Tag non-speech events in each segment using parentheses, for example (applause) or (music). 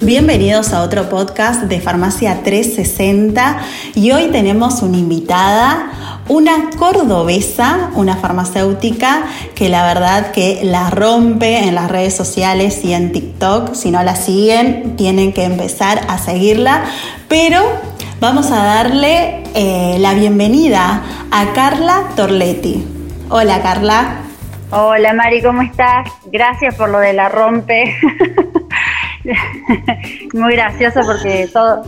Bienvenidos a otro podcast de Farmacia 360 y hoy tenemos una invitada, una cordobesa, una farmacéutica que la verdad que la rompe en las redes sociales y en TikTok. Si no la siguen, tienen que empezar a seguirla, pero vamos a darle eh, la bienvenida a Carla Torletti. Hola Carla. Hola Mari, ¿cómo estás? Gracias por lo de la rompe. (laughs) (laughs) Muy gracioso porque todo.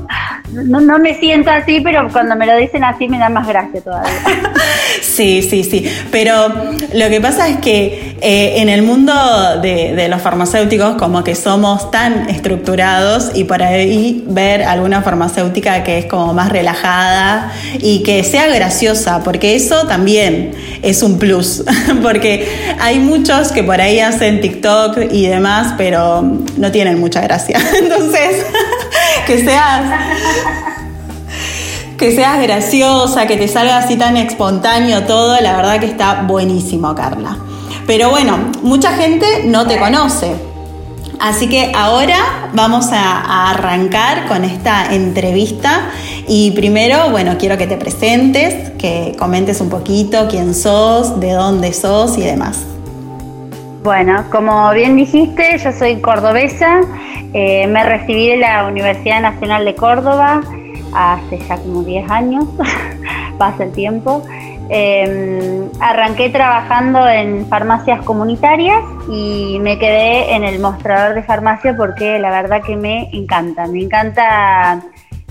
No, me siento así, pero cuando me lo dicen así me da más gracia todavía. (laughs) Sí, sí, sí. Pero lo que pasa es que eh, en el mundo de, los farmacéuticos, como que somos tan estructurados y por ahí ver alguna farmacéutica que es como más relajada y que sea graciosa, porque eso también es un plus. (laughs) Porque hay muchos que por ahí hacen TikTok y demás, pero no tienen mucha gracia. (laughs) Entonces, que seas que seas graciosa, que te salga así tan espontáneo todo, la verdad que está buenísimo, Carla. Pero bueno, mucha gente no te conoce. Así que ahora vamos a, arrancar con esta entrevista y primero, bueno, quiero que te presentes, que comentes un poquito quién sos, de dónde sos y demás. Bueno, como bien dijiste, yo soy cordobesa, eh, me recibí de la Universidad Nacional de Córdoba hace ya como 10 años, (laughs) pasa el tiempo. Em, arranqué trabajando en farmacias comunitarias y me quedé en el mostrador de farmacia porque la verdad que me encanta, me encanta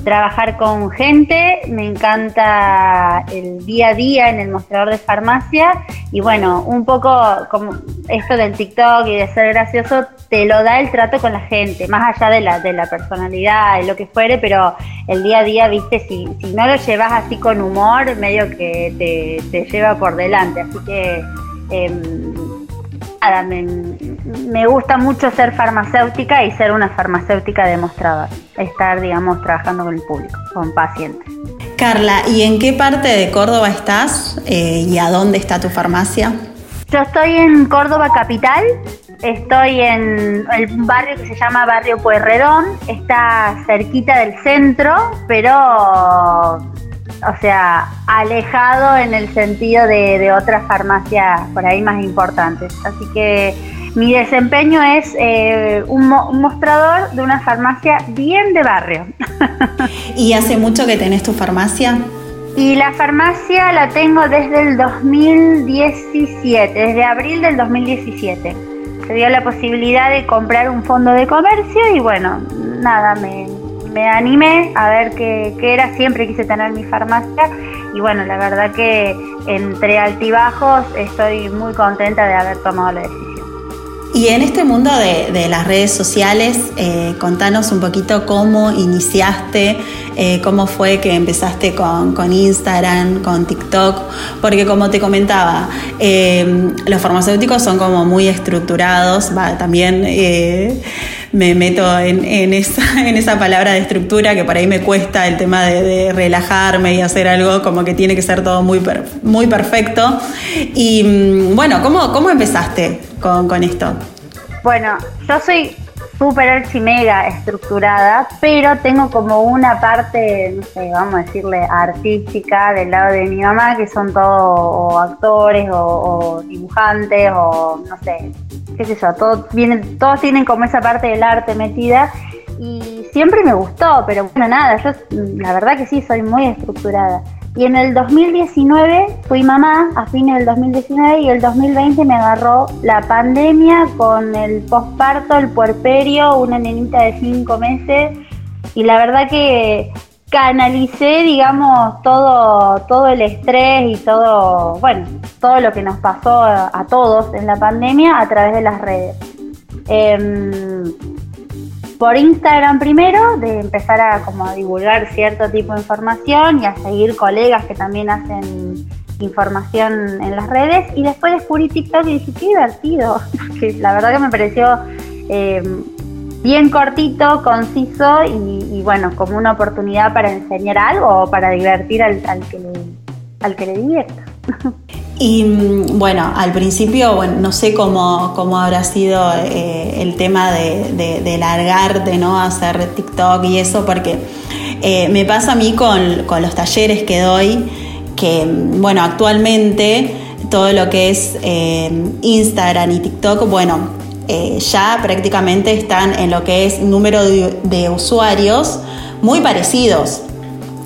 trabajar con gente, me encanta el día a día en el mostrador de farmacia y bueno, un poco como esto del TikTok y de ser gracioso te lo da el trato con la gente, más allá de la, de la personalidad, y lo que fuere, pero el día a día, viste, si, si no lo llevas así con humor, medio que te, te lleva por delante, así que... Em, nada, me, gusta mucho ser farmacéutica y ser una farmacéutica demostradora, estar, digamos, trabajando con el público, con pacientes. Carla, ¿y en qué parte de Córdoba estás eh, y a dónde está tu farmacia? Yo estoy en Córdoba Capital, estoy en un barrio que se llama Barrio Pueyrredón, está cerquita del centro, pero o sea, alejado en el sentido de, otras farmacias por ahí más importantes. Así que mi desempeño es eh, un, mostrador de una farmacia bien de barrio. (laughs) ¿Y hace mucho que tenés tu farmacia? Y la farmacia la tengo desde el 2017, desde abril del 2017. Se dio la posibilidad de comprar un fondo de comercio y bueno, nada, me, me animé a ver qué, era, siempre quise tener mi farmacia y bueno, la verdad que entre altibajos estoy muy contenta de haber tomado la decisión. Y en este mundo de, las redes sociales, eh, contanos un poquito cómo iniciaste, eh, cómo fue que empezaste con, Instagram, con TikTok, porque como te comentaba, eh, los farmacéuticos son como muy estructurados, también me meto en, esa, (laughs) en esa palabra de estructura que por ahí me cuesta el tema de, relajarme y hacer algo como que tiene que ser todo muy, muy perfecto. Y mm, bueno, ¿cómo, cómo empezaste con esto? Bueno, yo soy súper archimega estructurada, pero tengo como una parte, no sé, vamos a decirle artística del lado de mi mamá, que son todos actores o, dibujantes o no sé, qué sé yo, todos, vienen, todos tienen como esa parte del arte metida y siempre me gustó, pero bueno, nada, yo la verdad que sí, soy muy estructurada. Y en el 2019 fui mamá, a fines del 2019, y el 2020 me agarró la pandemia con el posparto, el puerperio, una nenita de 5 meses. Y la verdad que canalicé, digamos, todo, todo el estrés y todo, bueno, todo lo que nos pasó a, todos en la pandemia a través de las redes. Em, por Instagram primero, de empezar a como divulgar cierto tipo de información y a seguir colegas que también hacen información en las redes y después descubrí TikTok y dije, qué divertido, (laughs) que la verdad que me pareció eh, bien cortito, conciso y, bueno, como una oportunidad para enseñar algo o para divertir al, que, le, al que le divierta. (laughs) Y mm, bueno, al principio, bueno, no sé cómo, cómo habrá sido eh, el tema de, de, largarte, ¿no? Hacer TikTok y eso, porque eh, me pasa a mí con, con, los talleres que doy, que, mm, bueno, actualmente todo lo que es eh, Instagram y TikTok, bueno, ya prácticamente están en lo que es número de, de usuarios muy parecidos.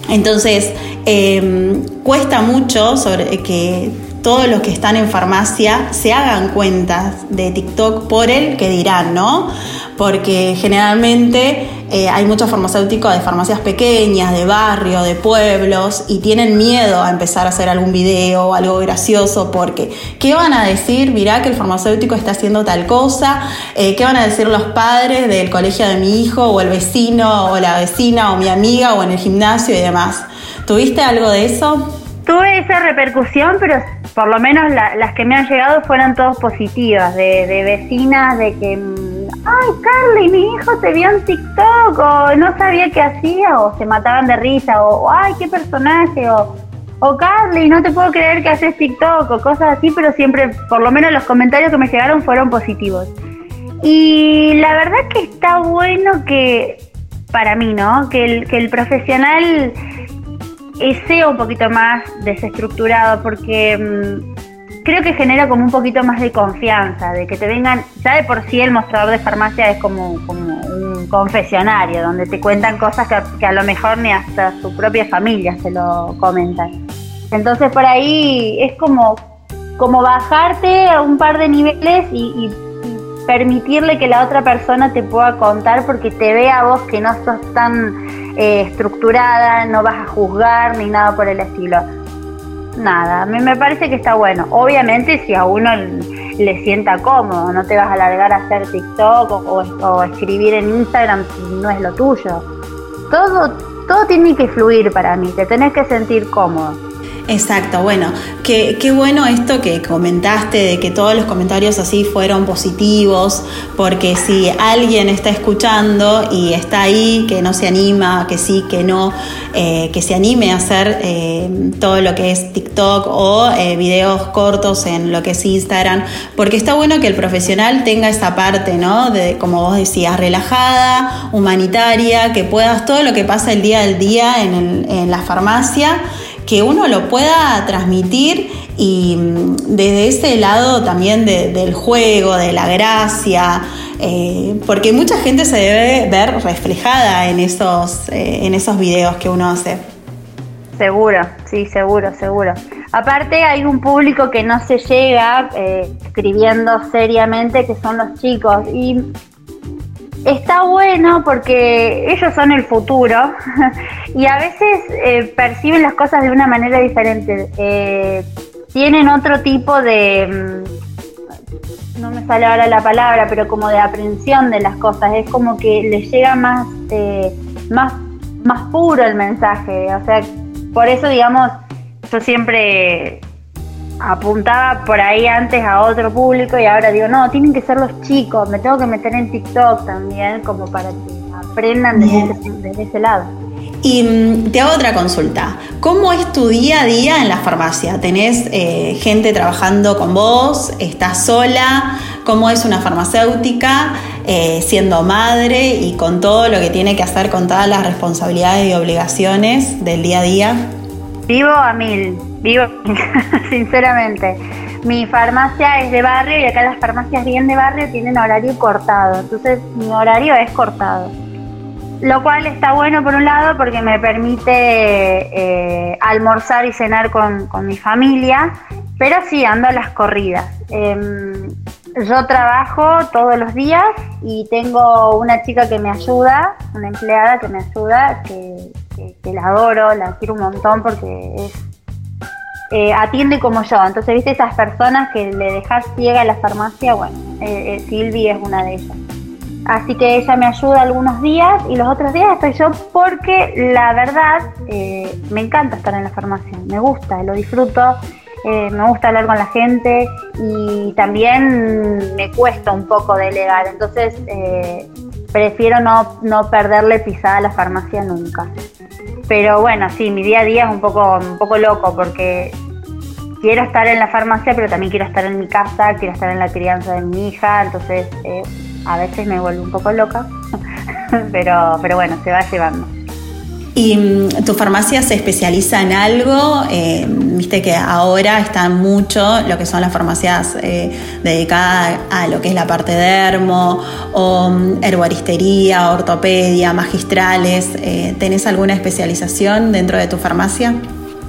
Entonces, cuesta mucho sobre que todos los que están en farmacia se hagan cuentas de TikTok por el que dirán, ¿no? Porque generalmente eh, hay muchos farmacéuticos de farmacias pequeñas, de barrio, de pueblos, y tienen miedo a empezar a hacer algún video o algo gracioso porque ¿qué van a decir? Mirá que el farmacéutico está haciendo tal cosa, eh, ¿qué van a decir los padres del colegio de mi hijo o el vecino o la vecina o mi amiga o en el gimnasio y demás? ¿Tuviste algo de eso? Tuve esa repercusión, pero por lo menos las que me han llegado fueron todas positivas, de, vecinas, de que, ay Carly, mi hijo te vio en TikTok, o no sabía qué hacía, o se mataban de risa, o ay, qué personaje, o, o Carly, no te puedo creer que haces TikTok, o cosas así, pero siempre, por lo menos los comentarios que me llegaron fueron positivos. Y la verdad que está bueno que, para mí, ¿no? Que el, que el profesional sea un poquito más desestructurado porque mm, creo que genera como un poquito más de confianza, de que te vengan, ya de por sí el mostrador de farmacia es como, como un confesionario, donde te cuentan cosas que, a lo mejor ni hasta su propia familia se lo comentan. Entonces por ahí es como, como bajarte a un par de niveles y, permitirle que la otra persona te pueda contar porque te ve a vos que no sos tan eh, estructurada, no vas a juzgar ni nada por el estilo. Nada, a mí me parece que está bueno. Obviamente si a uno le sienta cómodo, no te vas a largar a hacer TikTok o, escribir en Instagram si no es lo tuyo. Todo, todo tiene que fluir para mí, te tenés que sentir cómodo. Exacto, bueno, qué, qué, bueno esto que comentaste de que todos los comentarios así fueron positivos, porque si alguien está escuchando y está ahí, que no se anima, que sí, que no, eh, que se anime a hacer eh, todo lo que es TikTok o eh, videos cortos en lo que es Instagram, porque está bueno que el profesional tenga esa parte, ¿no? De, como vos decías, relajada, humanitaria, que puedas todo lo que pasa el día al día en, el, en la farmacia que uno lo pueda transmitir y mm, desde ese lado también del juego, de la gracia, eh, porque mucha gente se debe ver reflejada en esos, eh, en esos videos que uno hace. Seguro, sí, seguro, seguro. Aparte hay un público que no se llega eh, escribiendo seriamente, que son los chicos. Está bueno porque ellos son el futuro (laughs) y a veces eh, perciben las cosas de una manera diferente. Eh, tienen otro tipo de, mm, no me sale ahora la palabra, pero como de aprensión de las cosas. Es como que les llega más, eh, más, más puro el mensaje. O sea, por eso, digamos, yo siempre apuntaba por ahí antes a otro público y ahora digo, no, tienen que ser los chicos, me tengo que meter en TikTok también como para que aprendan desde, ese, lado. Y mm, te hago otra consulta. ¿Cómo es tu día a día en la farmacia? ¿Tenés eh, gente trabajando con vos? ¿Estás sola? ¿Cómo es una farmacéutica eh, siendo madre y con todo lo que tiene que hacer con todas las responsabilidades y obligaciones del día a día? Vivo a mil, vivo (laughs) sinceramente. Mi farmacia es de barrio y acá las farmacias bien de barrio tienen horario cortado, entonces mi horario es cortado. Lo cual está bueno por un lado porque me permite eh, almorzar y cenar con, mi familia, pero sí ando a las corridas. Em, yo trabajo todos los días y tengo una chica que me ayuda, una empleada que me ayuda, que que, la adoro, la quiero un montón porque es eh, atiende como yo. Entonces, viste esas personas que le dejas ciega a la farmacia, bueno, eh, eh, Silvi es una de ellas. Así que ella me ayuda algunos días y los otros días estoy yo porque la verdad me encanta estar en la farmacia, me gusta, lo disfruto, me gusta hablar con la gente y también me cuesta un poco delegar. Entonces, prefiero no, no perderle pisada a la farmacia nunca. Pero bueno, sí, mi día a día es un poco, un poco loco porque quiero estar en la farmacia, pero también quiero estar en mi casa, quiero estar en la crianza de mi hija, entonces eh, a veces me vuelvo un poco loca, (laughs) pero, pero bueno, se va llevando. ¿Y mm, tu farmacia se especializa en algo? Eh, viste que ahora están mucho lo que son las farmacias eh, dedicadas a lo que es la parte dermo, o mm, herboristería, ortopedia, magistrales. Eh, ¿Tenés alguna especialización dentro de tu farmacia?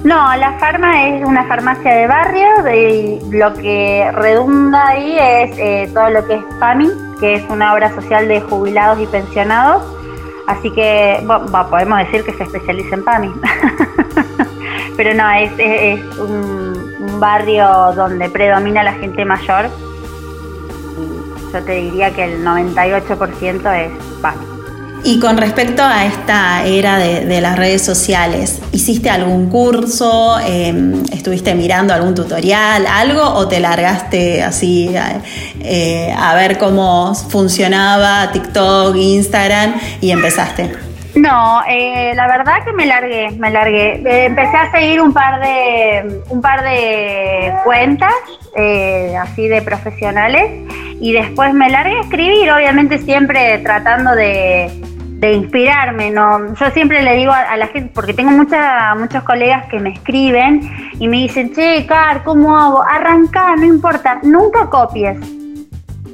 No, la farma es una farmacia de barrio, de, lo que redunda ahí es todo lo que es PAMI, que es una obra social de jubilados y pensionados Así que podemos decir que se especializa en PAMI. (laughs) Pero no, es, es, un, barrio donde predomina la gente mayor. yo te diría que el 98% es PAMI. Y con respecto a esta era de, las redes sociales, ¿hiciste algún curso? Em, ¿Estuviste mirando algún tutorial, algo? ¿O te largaste así eh, a ver cómo funcionaba TikTok, Instagram y empezaste? No, eh, la verdad que me largué, me largué. Eh, empecé a seguir un par de, un par de cuentas, así de profesionales, y después me largué a escribir, obviamente siempre tratando de, de inspirarme, no, yo siempre le digo a, la gente, porque tengo mucha, muchos colegas que me escriben y me dicen, che, Car, ¿cómo hago? Arranca, no importa, nunca copies.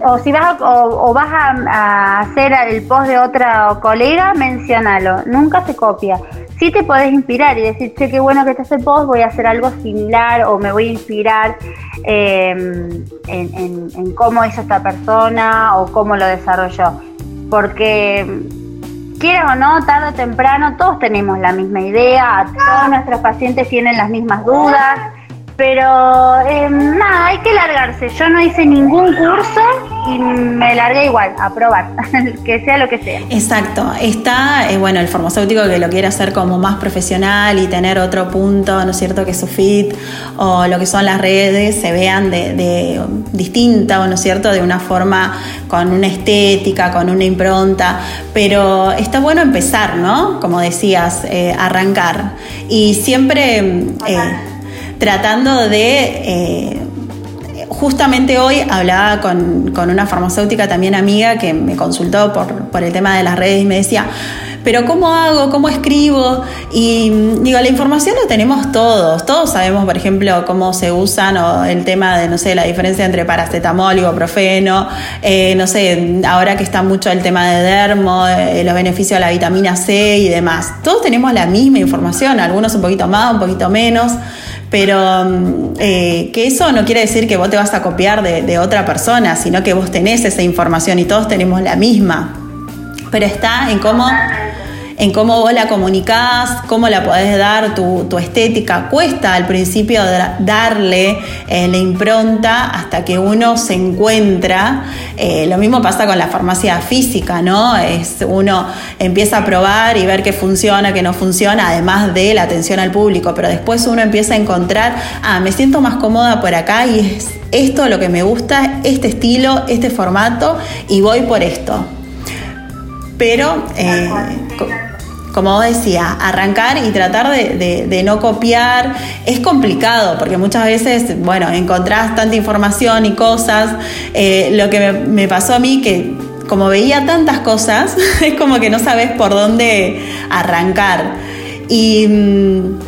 O si vas a, o, vas a, hacer el post de otra colega, mencionalo, nunca se copia. Sí te podés inspirar y decir, che, qué bueno que está ese post, voy a hacer algo similar o me voy a inspirar em, en, en cómo hizo esta persona o cómo lo desarrolló. Porque quieras o no, tarde o temprano, todos tenemos la misma idea, todos nuestros pacientes tienen las mismas dudas, pero eh, nada, hay que largarse. Yo no hice ningún curso y me largué igual a probar, (laughs) que sea lo que sea. Exacto. Está, eh, bueno, el farmacéutico que lo quiere hacer como más profesional y tener otro punto, ¿no es cierto?, que su fit o lo que son las redes se vean de, de distinta, ¿no es cierto?, de una forma con una estética, con una impronta. Pero está bueno empezar, ¿no? Como decías, eh, arrancar. Y siempre tratando de... Eh, justamente hoy hablaba con, una farmacéutica también amiga que me consultó por, por el tema de las redes y me decía, pero ¿cómo hago? ¿Cómo escribo? Y digo, la información la tenemos todos. Todos sabemos, por ejemplo, cómo se usan o el tema de, no sé, la diferencia entre paracetamol y ibuprofeno. Eh, no sé, ahora que está mucho el tema de dermo, eh, los beneficios de la vitamina C y demás. Todos tenemos la misma información, algunos un poquito más, un poquito menos pero mm, eh, que eso no quiere decir que vos te vas a copiar de, otra persona, sino que vos tenés esa información y todos tenemos la misma. Pero está en cómo en cómo vos la comunicás, cómo la podés dar, tu, estética. Cuesta al principio darle eh, la impronta hasta que uno se encuentra. Eh, lo mismo pasa con la farmacia física, ¿no? Es, uno empieza a probar y ver qué funciona, qué no funciona, además de la atención al público, pero después uno empieza a encontrar, ah, me siento más cómoda por acá y es esto lo que me gusta, este estilo, este formato y voy por esto. Pero eh, como vos decías, arrancar y tratar de, no copiar es complicado porque muchas veces, bueno, encontrás tanta información y cosas. Eh, lo que me, pasó a mí, que como veía tantas cosas, (laughs) es como que no sabes por dónde arrancar. Y mm,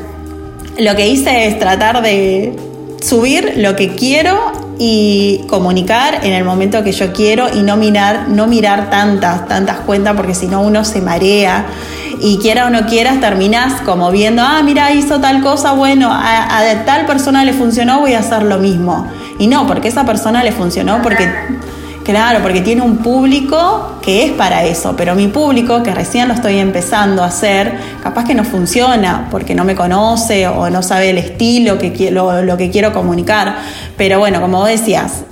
lo que hice es tratar de subir lo que quiero y comunicar en el momento que yo quiero y no mirar, no mirar tantas, tantas cuentas porque si no uno se marea y quiera o no quieras terminas como viendo, ah, mira, hizo tal cosa, bueno, a, tal persona le funcionó, voy a hacer lo mismo. Y no, porque esa persona le funcionó porque... Claro, porque tiene un público que es para eso, pero mi público, que recién lo estoy empezando a hacer, capaz que no funciona porque no me conoce o no sabe el estilo, que, lo, lo que quiero comunicar. Pero bueno, como vos decías,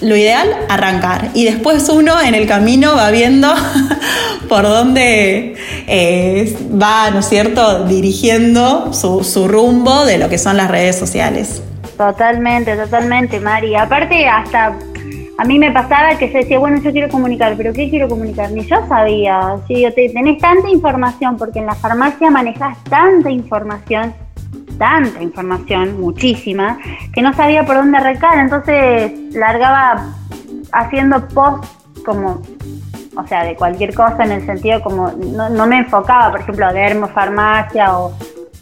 lo ideal, arrancar. Y después uno en el camino va viendo (laughs) por dónde eh, va, ¿no es cierto?, dirigiendo su, su rumbo de lo que son las redes sociales. Totalmente, totalmente, Mari. Aparte, hasta a mí me pasaba que se decía, bueno, yo quiero comunicar, pero ¿qué quiero comunicar? Ni yo sabía. Si tenés tanta información, porque en la farmacia manejas tanta información tanta información, muchísima, que no sabía por dónde arrancar, entonces largaba haciendo post como, o sea, de cualquier cosa en el sentido como, no, me enfocaba, por ejemplo, a dermofarmacia o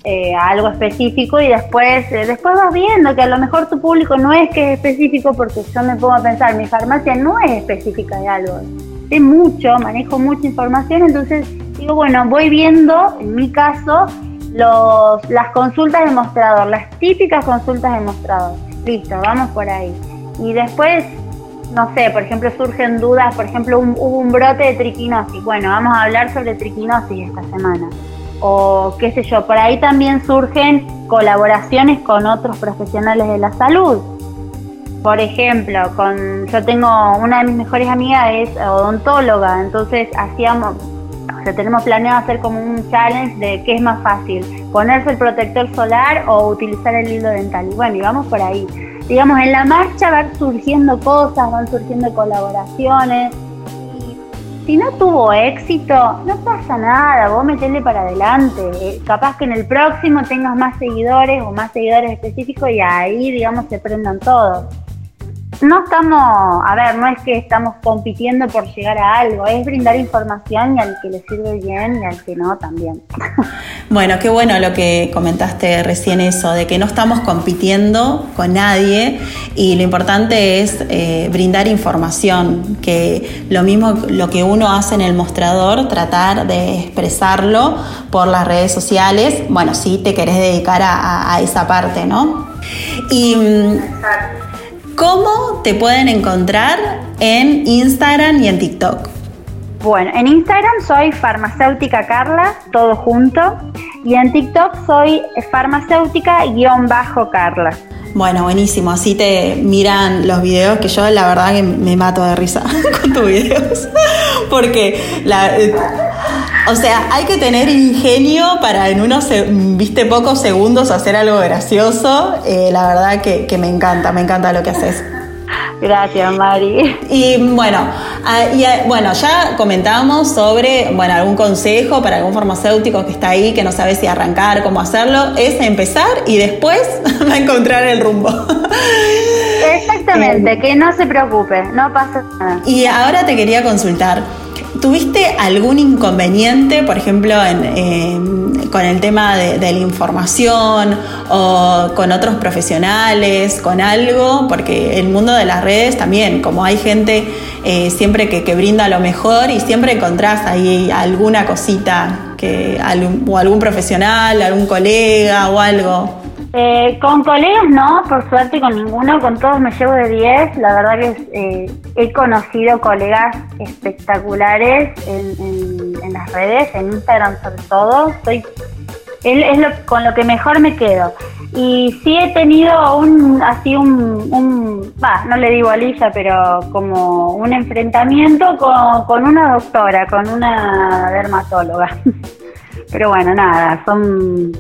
eh, algo específico y después, eh, después vas viendo que a lo mejor tu público no es que es específico porque yo me pongo a pensar, mi farmacia no es específica de algo, sé mucho, manejo mucha información, entonces digo, bueno, voy viendo, en mi caso, los, las consultas de mostrador, las típicas consultas de mostrador. Listo, vamos por ahí. Y después, no sé, por ejemplo, surgen dudas, por ejemplo, hubo un brote de triquinosis. Bueno, vamos a hablar sobre triquinosis esta semana. O qué sé yo, por ahí también surgen colaboraciones con otros profesionales de la salud. Por ejemplo, con yo tengo una de mis mejores amigas es odontóloga, entonces hacíamos o sea, tenemos planeado hacer como un challenge de qué es más fácil, ponerse el protector solar o utilizar el hilo dental. Y bueno, y vamos por ahí. Digamos, en la marcha van surgiendo cosas, van surgiendo colaboraciones. Y si no tuvo éxito, no pasa nada, vos metele para adelante. Eh, capaz que en el próximo tengas más seguidores o más seguidores específicos y ahí, digamos, se prendan todos no estamos, a ver, no es que estamos compitiendo por llegar a algo, es brindar información y al que le sirve bien y al que no también. (laughs) Bueno, qué bueno lo que comentaste recién eso, de que no estamos compitiendo con nadie y lo importante es eh, brindar información, que lo mismo lo que uno hace en el mostrador, tratar de expresarlo por las redes sociales, bueno, si te querés dedicar a, esa parte, ¿no? Y, mm, Exacto. ¿Cómo te pueden encontrar en Instagram y en TikTok? Bueno, en Instagram soy farmacéutica Carla, todo junto, y en TikTok soy farmacéutica-carla. Bueno, buenísimo, así te miran los videos que yo la verdad que me mato de risa (laughs) con tus videos, porque la, o sea, hay que tener ingenio para en unos, viste, pocos segundos hacer algo gracioso. Eh, la verdad que, me encanta, me encanta lo que haces. Gracias, Mari. Y bueno, ah, y, ah, bueno, ya comentamos sobre bueno, algún consejo para algún farmacéutico que está ahí, que no sabe si arrancar, cómo hacerlo. Es empezar y después (laughs) va a encontrar el rumbo. Exactamente, que no se preocupe, no pasa nada. Y ahora te quería consultar. ¿Tuviste algún inconveniente, por ejemplo, con el tema de, la información o con otros profesionales, con algo? Porque el mundo de las redes también, como hay gente eh, siempre que, brinda lo mejor y siempre encontrás ahí alguna cosita que, o algún profesional, algún colega o algo. Eh, con colegas no, por suerte con ninguno, con todos me llevo de 10. La verdad que eh, he conocido colegas espectaculares en, las redes, en Instagram sobre todo. Soy, es lo, con lo que mejor me quedo. Y sí he tenido un, así un, un no le digo alilla, pero como un enfrentamiento con, con una doctora, con una dermatóloga. (laughs) Pero bueno, nada, son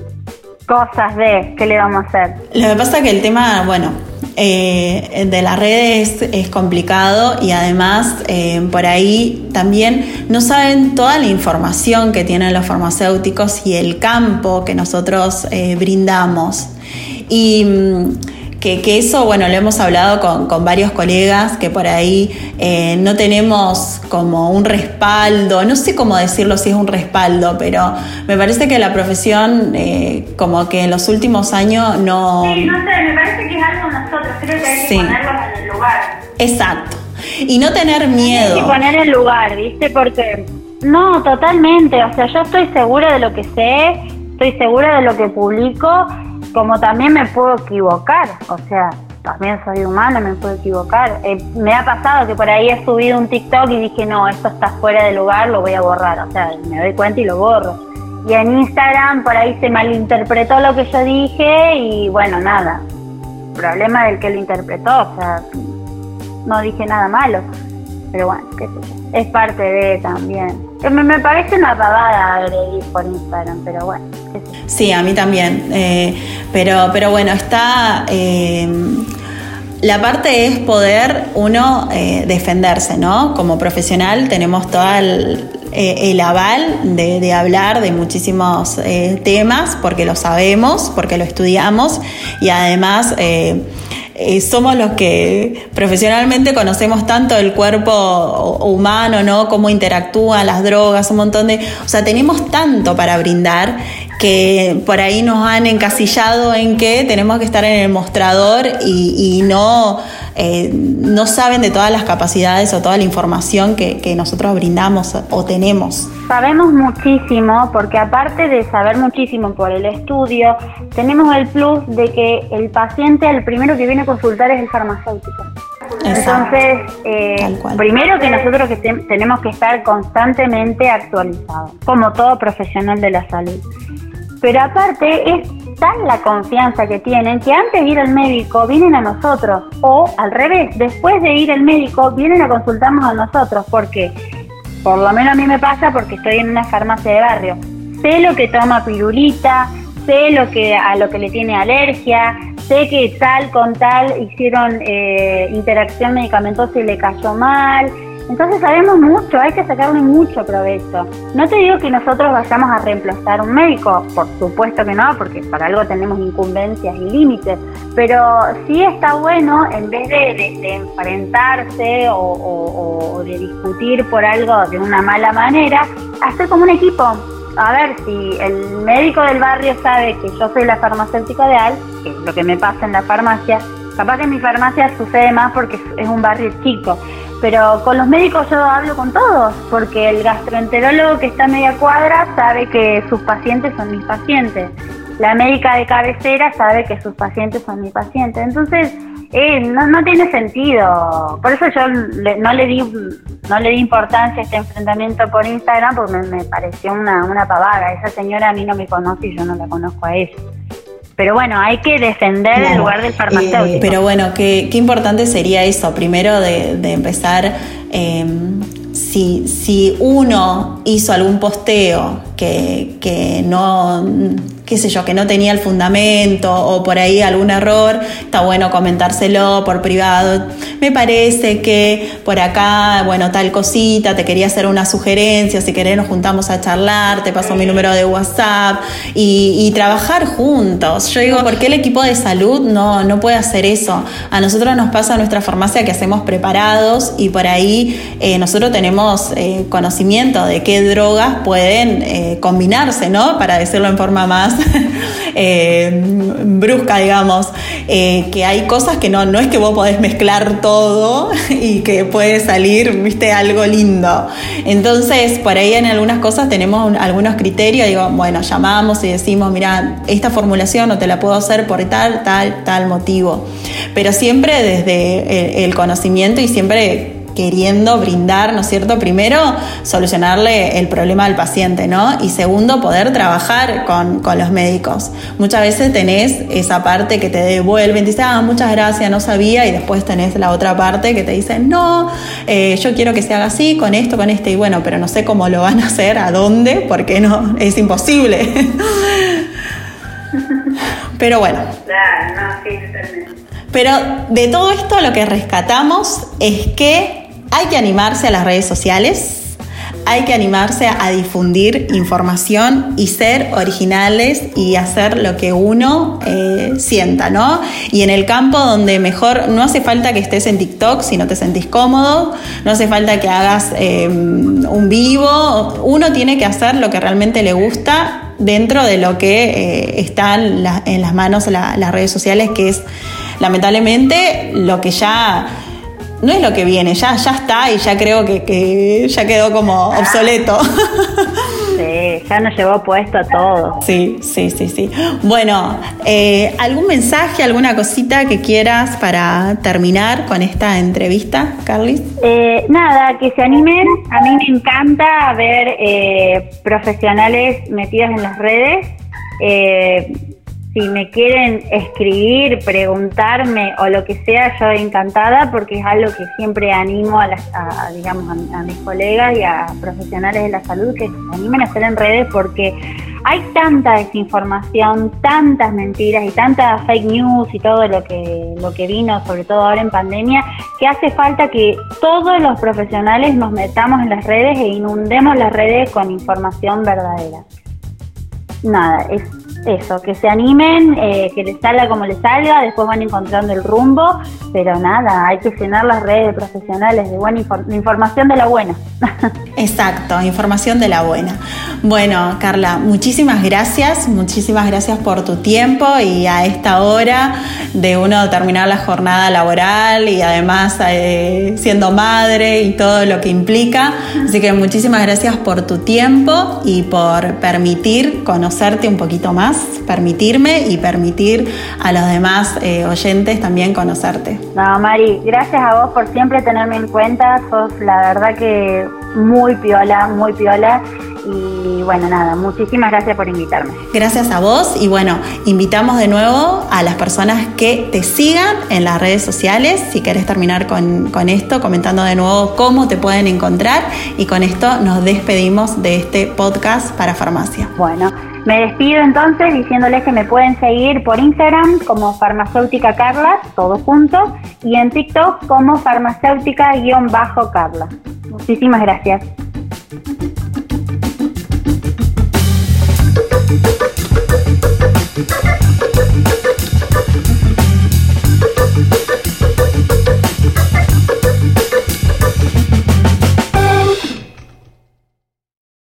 cosas de qué le vamos a hacer. Lo que pasa es que el tema, bueno, eh, de las redes es complicado y además eh, por ahí también no saben toda la información que tienen los farmacéuticos y el campo que nosotros eh, brindamos. Y mm, que, eso, bueno, lo hemos hablado con, varios colegas que por ahí eh, no tenemos como un respaldo, no sé cómo decirlo si es un respaldo, pero me parece que la profesión eh, como que en los últimos años no... Sí, no sé, me parece que es algo nosotros, creo que hay que ponerlos en el lugar. Exacto. Y no tener miedo. Hay que poner el lugar, ¿viste? Porque... No, totalmente. O sea, yo estoy segura de lo que sé, estoy segura de lo que publico como también me puedo equivocar, o sea, también soy humana, me puedo equivocar. Eh, me ha pasado que por ahí he subido un TikTok y dije, no, esto está fuera de lugar, lo voy a borrar, o sea, me doy cuenta y lo borro. Y en Instagram por ahí se malinterpretó lo que yo dije y bueno, nada, problema del que lo interpretó, o sea, no dije nada malo, pero bueno, qué sé yo, es parte de también. Me, parece una pavada agredir por Instagram, pero bueno. Sí, a mí también. Eh, pero, pero bueno, está. Eh, la parte es poder uno eh, defenderse, ¿no? Como profesional tenemos toda eh, el aval de, hablar de muchísimos temas, porque lo sabemos, porque lo estudiamos y además somos los que profesionalmente conocemos tanto el cuerpo humano, ¿no? Cómo interactúan las drogas, un montón de... O sea, tenemos tanto para brindar que por ahí nos han encasillado en que tenemos que estar en el mostrador y, no, eh, no saben de todas las capacidades o toda la información que, que nosotros brindamos o tenemos. Sabemos muchísimo porque aparte de saber muchísimo por el estudio, tenemos el plus de que el paciente, el primero que viene a consultar es el farmacéutico. Entonces, eh, primero que nosotros que tenemos que estar constantemente actualizados, como todo profesional de la salud. Pero aparte es tan la confianza que tienen que antes de ir al médico vienen a nosotros o al revés, después de ir al médico vienen a consultarnos a nosotros porque por lo menos a mí me pasa porque estoy en una farmacia de barrio. Sé lo que toma pirulita, sé lo que a lo que le tiene alergia, sé que tal con tal hicieron eh, interacción medicamentosa y le cayó mal, entonces sabemos mucho, hay que sacarle mucho provecho. No te digo que nosotros vayamos a reemplazar un médico, por supuesto que no, porque para algo tenemos incumbencias y límites, pero sí está bueno, en vez de, enfrentarse o, de discutir por algo de una mala manera, hacer como un equipo. A ver, si el médico del barrio sabe que yo soy la farmacéutica de AL, que es lo que me pasa en la farmacia, capaz que en mi farmacia sucede más porque es un barrio chico pero con los médicos yo hablo con todos, porque el gastroenterólogo que está a media cuadra sabe que sus pacientes son mis pacientes. La médica de cabecera sabe que sus pacientes son mis pacientes. Entonces, eh, no, no tiene sentido. Por eso yo no le di no le di importancia a este enfrentamiento por Instagram porque me, me pareció una, una pavada. Esa señora a mí no me conoce y yo no la conozco a ella. Pero bueno, hay que defender el lugar del farmacéutico. pero bueno, qué, qué, importante sería eso, primero de, de empezar, eh, si, si uno hizo algún posteo que, que no qué sé yo, que no tenía el fundamento o por ahí algún error, está bueno comentárselo por privado. Me parece que por acá, bueno, tal cosita, te quería hacer una sugerencia, si querés nos juntamos a charlar, te paso mi número de WhatsApp y, trabajar juntos. Yo digo, ¿por qué el equipo de salud no, no puede hacer eso? A nosotros nos pasa en nuestra farmacia que hacemos preparados y por ahí eh, nosotros tenemos eh, conocimiento de qué drogas pueden eh, combinarse, ¿no? Para decirlo en forma más (laughs) Eh, brusca, digamos, eh, que hay cosas que no, no es que vos podés mezclar todo (laughs) y que puede salir, viste, algo lindo. Entonces, por ahí en algunas cosas tenemos algunos criterios, digo, bueno, llamamos y decimos, mira, esta formulación no te la puedo hacer por tal, tal, tal motivo. Pero siempre desde el conocimiento y siempre queriendo brindar, ¿no es cierto? Primero, solucionarle el problema al paciente, ¿no? Y segundo, poder trabajar con, los médicos. Muchas veces tenés esa parte que te devuelven, te dicen, ah, muchas gracias, no sabía, y después tenés la otra parte que te dicen, no, eh, yo quiero que se haga así, con esto, con este, y bueno, pero no sé cómo lo van a hacer, a dónde, porque no, es imposible. (laughs) pero bueno. Pero de todo esto lo que rescatamos es que hay que animarse a las redes sociales, hay que animarse a difundir información y ser originales y hacer lo que uno eh, sienta, ¿no? Y en el campo donde mejor no hace falta que estés en TikTok si no te sentís cómodo, no hace falta que hagas em, un vivo, uno tiene que hacer lo que realmente le gusta dentro de lo que eh, está en, las manos las redes sociales, que es lamentablemente lo que ya no es lo que viene, ya, ya está y ya creo que, ya quedó como obsoleto. (laughs) Sí, ya nos llevó puesto a todo. Sí, sí, sí, sí. Bueno, eh, ¿algún mensaje, alguna cosita que quieras para terminar con esta entrevista, Carlis? Eh, nada, que se animen. A mí me encanta ver eh, profesionales metidos en las redes si me quieren escribir, preguntarme o lo que sea, yo encantada porque es algo que siempre animo a, las, digamos, a, mis colegas y a profesionales de la salud que se animen a hacer en redes porque hay tanta desinformación, tantas mentiras y tanta fake news y todo lo que, lo que vino, sobre todo ahora en pandemia, que hace falta que todos los profesionales nos metamos en las redes e inundemos las redes con información verdadera. Nada, es eso, que se animen, eh, que les salga como les salga, después van encontrando el rumbo, pero nada, hay que llenar las redes profesionales de buena información de la buena. (laughs) Exacto, información de la buena. Bueno, Carla, muchísimas gracias, muchísimas gracias por tu tiempo y a esta hora de uno terminar la jornada laboral y además eh, siendo madre y todo lo que implica. Así que muchísimas gracias por tu tiempo y por permitir conocerte un poquito más, permitirme y permitir a los demás eh, oyentes también conocerte. No, Mari, gracias a vos por siempre tenerme en cuenta. Sos la verdad que muy piola, muy piola. Y bueno, nada, muchísimas gracias por invitarme. Gracias a vos y bueno, invitamos de nuevo a las personas que te sigan en las redes sociales. Si querés terminar con, con esto, comentando de nuevo cómo te pueden encontrar y con esto nos despedimos de este podcast para farmacia. Bueno. Me despido entonces diciéndoles que me pueden seguir por Instagram como farmacéutica Carla, todo junto, y en TikTok como farmacéutica-carla. Muchísimas gracias.